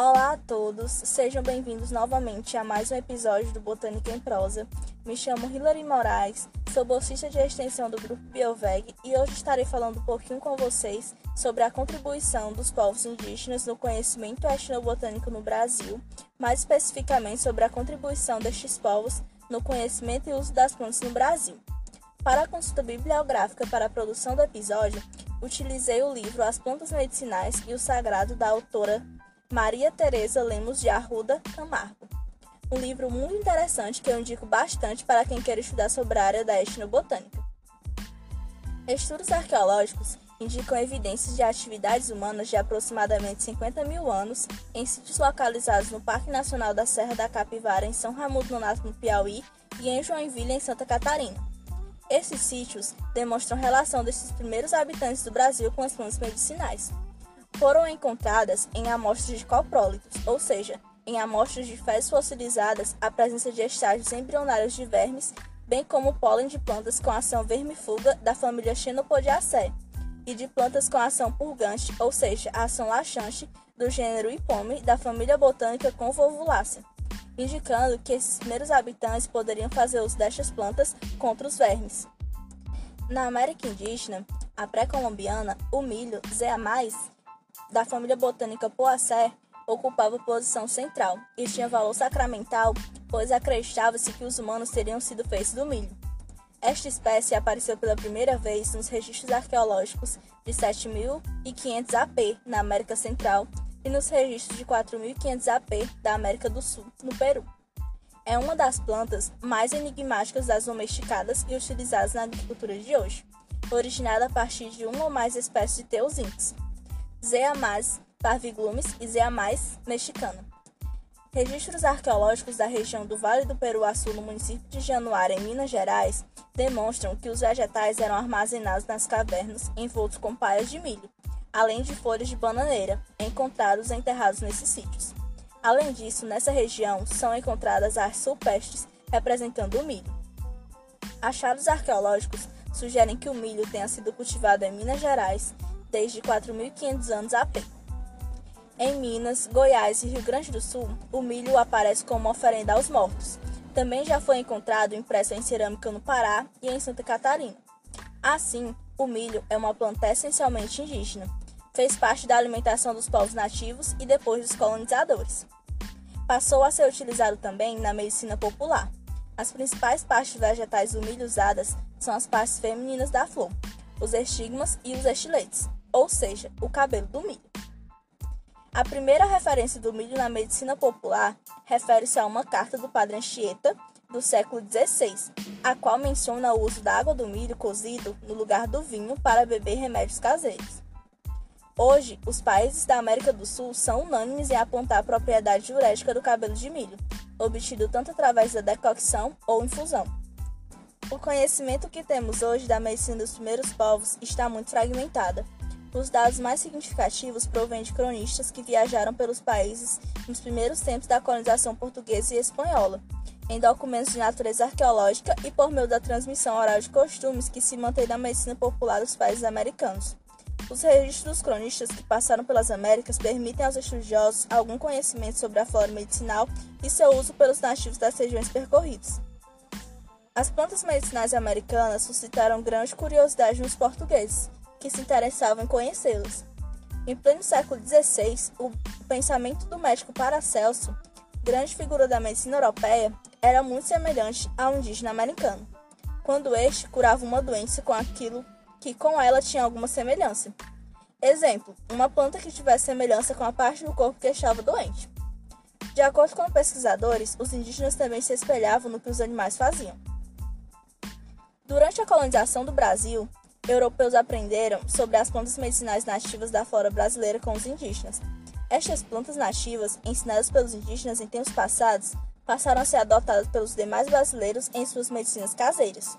Olá a todos, sejam bem-vindos novamente a mais um episódio do Botânica em Prosa. Me chamo Hilary Moraes, sou bolsista de extensão do Grupo Bioveg e hoje estarei falando um pouquinho com vocês sobre a contribuição dos povos indígenas no conhecimento etnobotânico no Brasil, mais especificamente sobre a contribuição destes povos no conhecimento e uso das plantas no Brasil. Para a consulta bibliográfica para a produção do episódio, utilizei o livro As Plantas Medicinais e o Sagrado da autora Maria Teresa Lemos de Arruda Camargo. Um livro muito interessante que eu indico bastante para quem quer estudar sobre a área da etnobotânica. Estudos arqueológicos indicam evidências de atividades humanas de aproximadamente 50 mil anos em sítios localizados no Parque Nacional da Serra da Capivara, em São Raimundo Nonato, no Piauí, e em Joinville, em Santa Catarina. Esses sítios demonstram relação desses primeiros habitantes do Brasil com as plantas medicinais foram encontradas em amostras de coprólitos, ou seja, em amostras de fezes fossilizadas, a presença de estágios embrionários de vermes, bem como pólen de plantas com ação vermifuga da família Xenopodiaceae e de plantas com ação purgante, ou seja, ação laxante do gênero Ipome da família botânica Convolvulaceae, indicando que esses primeiros habitantes poderiam fazer uso destas plantas contra os vermes. Na América Indígena, a pré-colombiana, o milho, Zeamais, da família botânica Poaceae ocupava posição central e tinha valor sacramental, pois acreditava-se que os humanos teriam sido feitos do milho. Esta espécie apareceu pela primeira vez nos registros arqueológicos de 7.500 AP na América Central e nos registros de 4.500 AP da América do Sul, no Peru. É uma das plantas mais enigmáticas das domesticadas e utilizadas na agricultura de hoje, originada a partir de uma ou mais espécies de teosíntes. Zeamás parviglumes e Zeamás mexicana. Registros arqueológicos da região do Vale do Peruaçu, no município de Januária, em Minas Gerais, demonstram que os vegetais eram armazenados nas cavernas envoltos com palhas de milho, além de folhas de bananeira, encontrados enterrados nesses sítios. Além disso, nessa região são encontradas artes sulpestres representando o milho. Achados arqueológicos sugerem que o milho tenha sido cultivado em Minas Gerais desde 4.500 anos a pé. Em Minas, Goiás e Rio Grande do Sul, o milho aparece como oferenda aos mortos. Também já foi encontrado impresso em cerâmica no Pará e em Santa Catarina. Assim, o milho é uma planta essencialmente indígena. Fez parte da alimentação dos povos nativos e depois dos colonizadores. Passou a ser utilizado também na medicina popular. As principais partes vegetais do milho usadas são as partes femininas da flor, os estigmas e os estiletes ou seja, o cabelo do milho. A primeira referência do milho na medicina popular refere-se a uma carta do padre Anchieta, do século XVI, a qual menciona o uso da água do milho cozido no lugar do vinho para beber remédios caseiros. Hoje, os países da América do Sul são unânimes em apontar a propriedade diurética do cabelo de milho, obtido tanto através da decocção ou infusão. O conhecimento que temos hoje da medicina dos primeiros povos está muito fragmentada, os dados mais significativos provêm de cronistas que viajaram pelos países nos primeiros tempos da colonização portuguesa e espanhola, em documentos de natureza arqueológica e por meio da transmissão oral de costumes que se mantém na medicina popular dos países americanos. Os registros dos cronistas que passaram pelas Américas permitem aos estudiosos algum conhecimento sobre a flora medicinal e seu uso pelos nativos das regiões percorridas. As plantas medicinais americanas suscitaram grande curiosidade nos portugueses, que se interessavam em conhecê-los. Em pleno século XVI, o pensamento do médico Paracelso, grande figura da medicina europeia, era muito semelhante ao indígena americano, quando este curava uma doença com aquilo que com ela tinha alguma semelhança. Exemplo, uma planta que tivesse semelhança com a parte do corpo que estava doente. De acordo com pesquisadores, os indígenas também se espelhavam no que os animais faziam. Durante a colonização do Brasil, europeus aprenderam sobre as plantas medicinais nativas da flora brasileira com os indígenas. Estas plantas nativas, ensinadas pelos indígenas em tempos passados, passaram a ser adotadas pelos demais brasileiros em suas medicinas caseiras.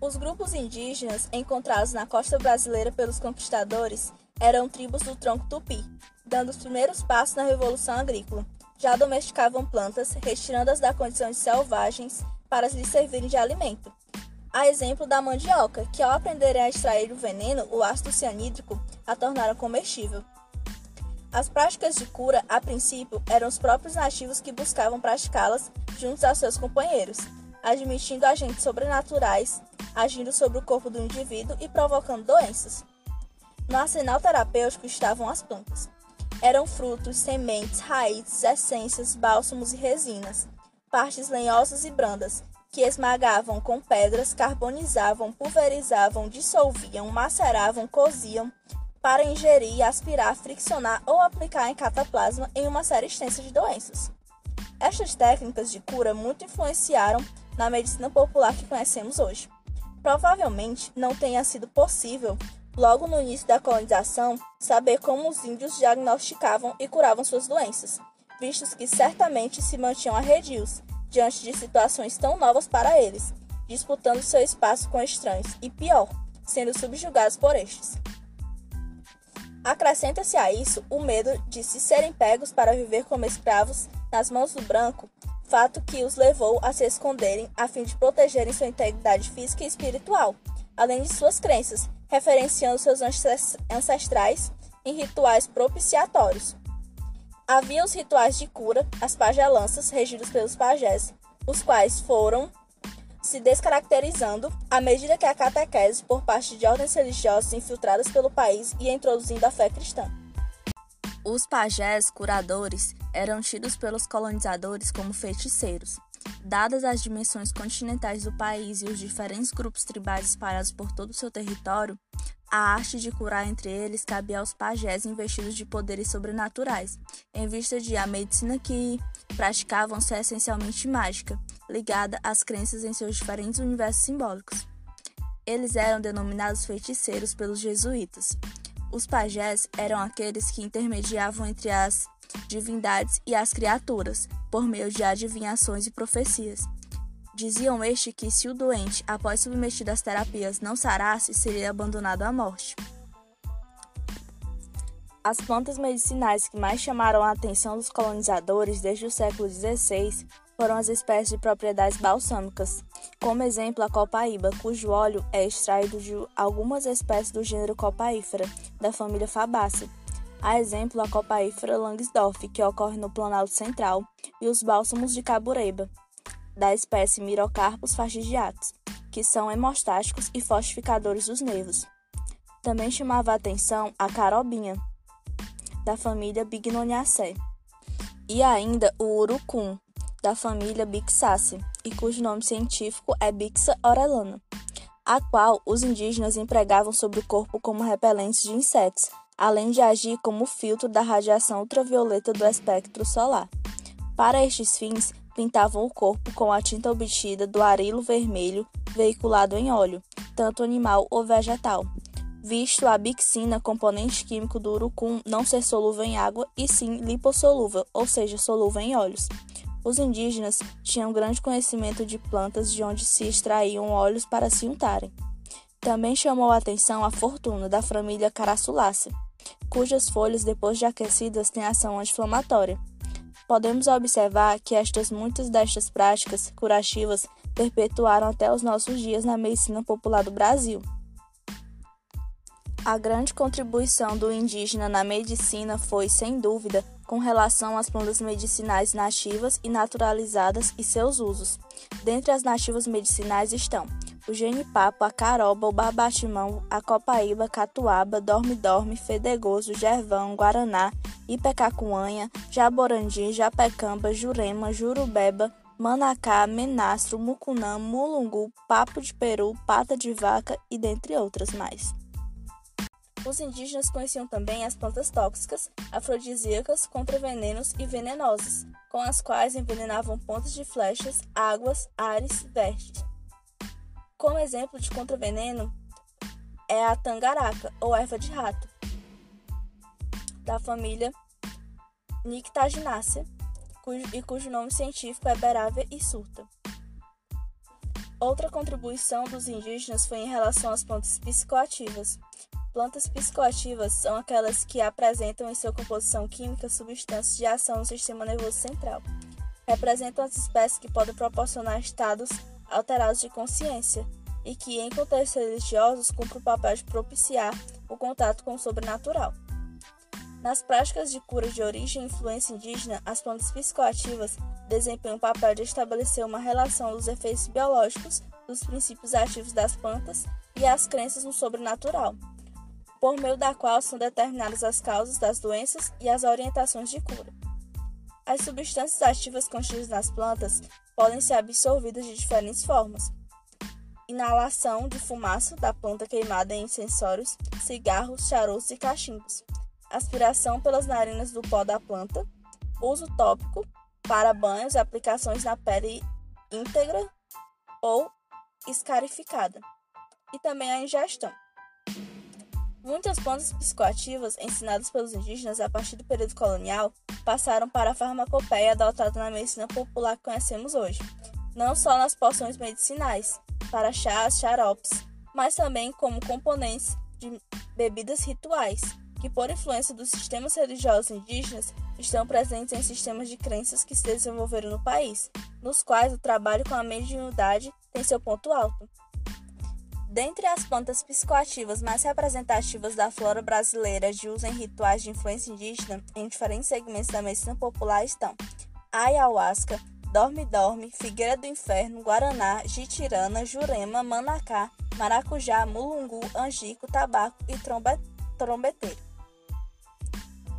Os grupos indígenas encontrados na costa brasileira pelos conquistadores eram tribos do tronco tupi, dando os primeiros passos na revolução agrícola. Já domesticavam plantas, retirando-as da condição de selvagens para lhes servirem de alimento a exemplo da mandioca, que ao aprenderem a extrair o veneno, o ácido cianídrico, a tornaram comestível. As práticas de cura, a princípio, eram os próprios nativos que buscavam praticá-las juntos a seus companheiros, admitindo agentes sobrenaturais, agindo sobre o corpo do indivíduo e provocando doenças. No arsenal terapêutico estavam as plantas. Eram frutos, sementes, raízes, essências, bálsamos e resinas, partes lenhosas e brandas, que esmagavam com pedras, carbonizavam, pulverizavam, dissolviam, maceravam, coziam, para ingerir, aspirar, friccionar ou aplicar em cataplasma em uma série extensa de doenças. Estas técnicas de cura muito influenciaram na medicina popular que conhecemos hoje. Provavelmente não tenha sido possível, logo no início da colonização, saber como os índios diagnosticavam e curavam suas doenças, vistos que certamente se mantinham arredios diante de situações tão novas para eles, disputando seu espaço com estranhos e, pior, sendo subjugados por estes. Acrescenta-se a isso o medo de se serem pegos para viver como escravos nas mãos do branco, fato que os levou a se esconderem a fim de protegerem sua integridade física e espiritual, além de suas crenças, referenciando seus ancestrais em rituais propiciatórios. Havia os rituais de cura, as pagelanças, regidos pelos pajés, os quais foram se descaracterizando à medida que a catequese por parte de ordens religiosas infiltradas pelo país ia introduzindo a fé cristã. Os pajés curadores eram tidos pelos colonizadores como feiticeiros. Dadas as dimensões continentais do país e os diferentes grupos tribais espalhados por todo o seu território, a arte de curar entre eles cabia aos pajés investidos de poderes sobrenaturais, em vista de a medicina que praticavam ser essencialmente mágica, ligada às crenças em seus diferentes universos simbólicos. Eles eram denominados feiticeiros pelos jesuítas. Os pajés eram aqueles que intermediavam entre as divindades e as criaturas, por meio de adivinhações e profecias. Diziam este que, se o doente, após submetido às terapias, não sarasse, seria abandonado à morte. As plantas medicinais que mais chamaram a atenção dos colonizadores desde o século XVI foram as espécies de propriedades balsâmicas, como exemplo a copaíba, cujo óleo é extraído de algumas espécies do gênero copaífera, da família Fabaceae. A exemplo a copaífera Langsdorff, que ocorre no Planalto Central, e os bálsamos de cabureba, da espécie Mirocarpus fastigiatus, que são hemostáticos e fortificadores dos nervos. Também chamava a atenção a carobinha, da família Bignoniaceae, e ainda o urucum, da família Bixaceae, e cujo nome científico é Bixa orellana, a qual os indígenas empregavam sobre o corpo como repelentes de insetos, além de agir como filtro da radiação ultravioleta do espectro solar. Para estes fins, pintavam o corpo com a tinta obtida do arilo vermelho veiculado em óleo, tanto animal ou vegetal, visto a bixina, componente químico do urucum, não ser solúvel em água e sim lipossolúvel, ou seja, solúvel em óleos. Os indígenas tinham grande conhecimento de plantas de onde se extraíam óleos para se untarem. Também chamou a atenção a fortuna da família Carassulaceae, cujas folhas, depois de aquecidas, têm ação anti-inflamatória. Podemos observar que estas muitas destas práticas curativas perpetuaram até os nossos dias na medicina popular do Brasil. A grande contribuição do indígena na medicina foi, sem dúvida, com relação às plantas medicinais nativas e naturalizadas e seus usos. Dentre as nativas medicinais estão o genipapo, a caroba, o barbatimão, a copaíba, catuaba, dorme-dorme, fedegoso, gervão, guaraná, ipecacuanha, jaborandi, japecamba, jurema, jurubeba, manacá, menastro, mucunã, mulungu, papo de peru, pata de vaca e dentre outras mais. Os indígenas conheciam também as plantas tóxicas, afrodisíacas, contra venenos e venenosas, com as quais envenenavam pontas de flechas, águas, ares, vestes. Como exemplo de contraveneno é a tangaraca, ou erva de rato, da família Nyctaginaceae, cujo, e cujo nome científico é Beravia surta. Outra contribuição dos indígenas foi em relação às plantas psicoativas. Plantas psicoativas são aquelas que apresentam em sua composição química substâncias de ação no sistema nervoso central. Representam as espécies que podem proporcionar estados alterados de consciência e que, em contextos religiosos, cumprem o papel de propiciar o contato com o sobrenatural. Nas práticas de cura de origem e influência indígena, as plantas psicoativas desempenham o papel de estabelecer uma relação dos efeitos biológicos, dos princípios ativos das plantas e as crenças no sobrenatural, por meio da qual são determinadas as causas das doenças e as orientações de cura. As substâncias ativas contidas nas plantas podem ser absorvidas de diferentes formas. Inalação de fumaça da planta queimada em incensórios, cigarros, charutos e cachimbos. Aspiração pelas narinas do pó da planta. Uso tópico para banhos e aplicações na pele íntegra ou escarificada. E também a ingestão. Muitas plantas psicoativas ensinadas pelos indígenas a partir do período colonial passaram para a farmacopeia adotada na medicina popular que conhecemos hoje, não só nas poções medicinais, para chás, xaropes, mas também como componentes de bebidas rituais, que por influência dos sistemas religiosos indígenas estão presentes em sistemas de crenças que se desenvolveram no país, nos quais o trabalho com a mediunidade tem seu ponto alto. Dentre as plantas psicoativas mais representativas da flora brasileira de uso em rituais de influência indígena em diferentes segmentos da medicina popular estão ayahuasca, dorme-dorme, figueira do inferno, guaraná, jitirana, jurema, manacá, maracujá, mulungu, angico, tabaco e trombeteiro.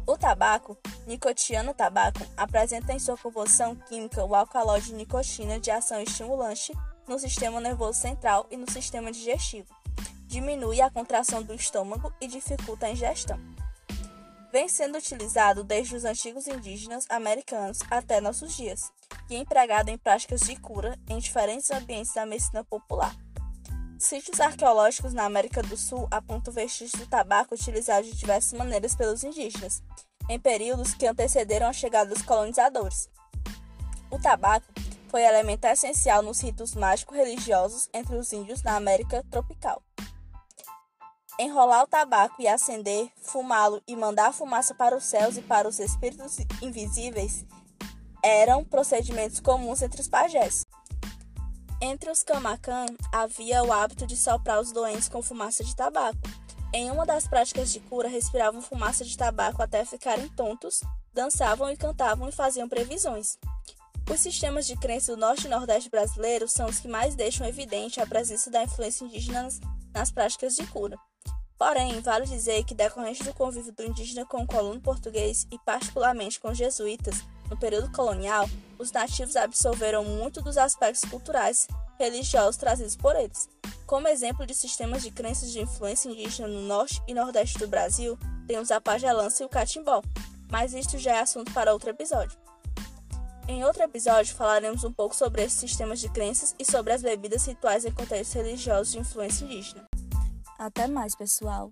O tabaco, nicotiano tabaco, apresenta em sua composição química o alcaloide de nicotina de ação estimulante no sistema nervoso central e no sistema digestivo. Diminui a contração do estômago e dificulta a ingestão. Vem sendo utilizado desde os antigos indígenas americanos até nossos dias e empregado em práticas de cura em diferentes ambientes da medicina popular. Sítios arqueológicos na América do Sul apontam vestígios do tabaco utilizado de diversas maneiras pelos indígenas, em períodos que antecederam a chegada dos colonizadores. O tabaco foi elemento essencial nos ritos mágico-religiosos entre os índios na América tropical. Enrolar o tabaco e acender, fumá-lo e mandar a fumaça para os céus e para os espíritos invisíveis eram procedimentos comuns entre os pajés. Entre os Camacan havia o hábito de soprar os doentes com fumaça de tabaco. Em uma das práticas de cura, respiravam fumaça de tabaco até ficarem tontos, dançavam e cantavam e faziam previsões. Os sistemas de crença do norte e nordeste brasileiro são os que mais deixam evidente a presença da influência indígena nas, práticas de cura. Porém, vale dizer que, decorrente do convívio do indígena com o colono português e, particularmente, com jesuítas, no período colonial, os nativos absorveram muito dos aspectos culturais religiosos trazidos por eles. Como exemplo de sistemas de crenças de influência indígena no norte e nordeste do Brasil, temos a pagelança e o catimbó, mas isto já é assunto para outro episódio. Em outro episódio, falaremos um pouco sobre esses sistemas de crenças e sobre as bebidas rituais em contextos religiosos de influência indígena. Até mais, pessoal!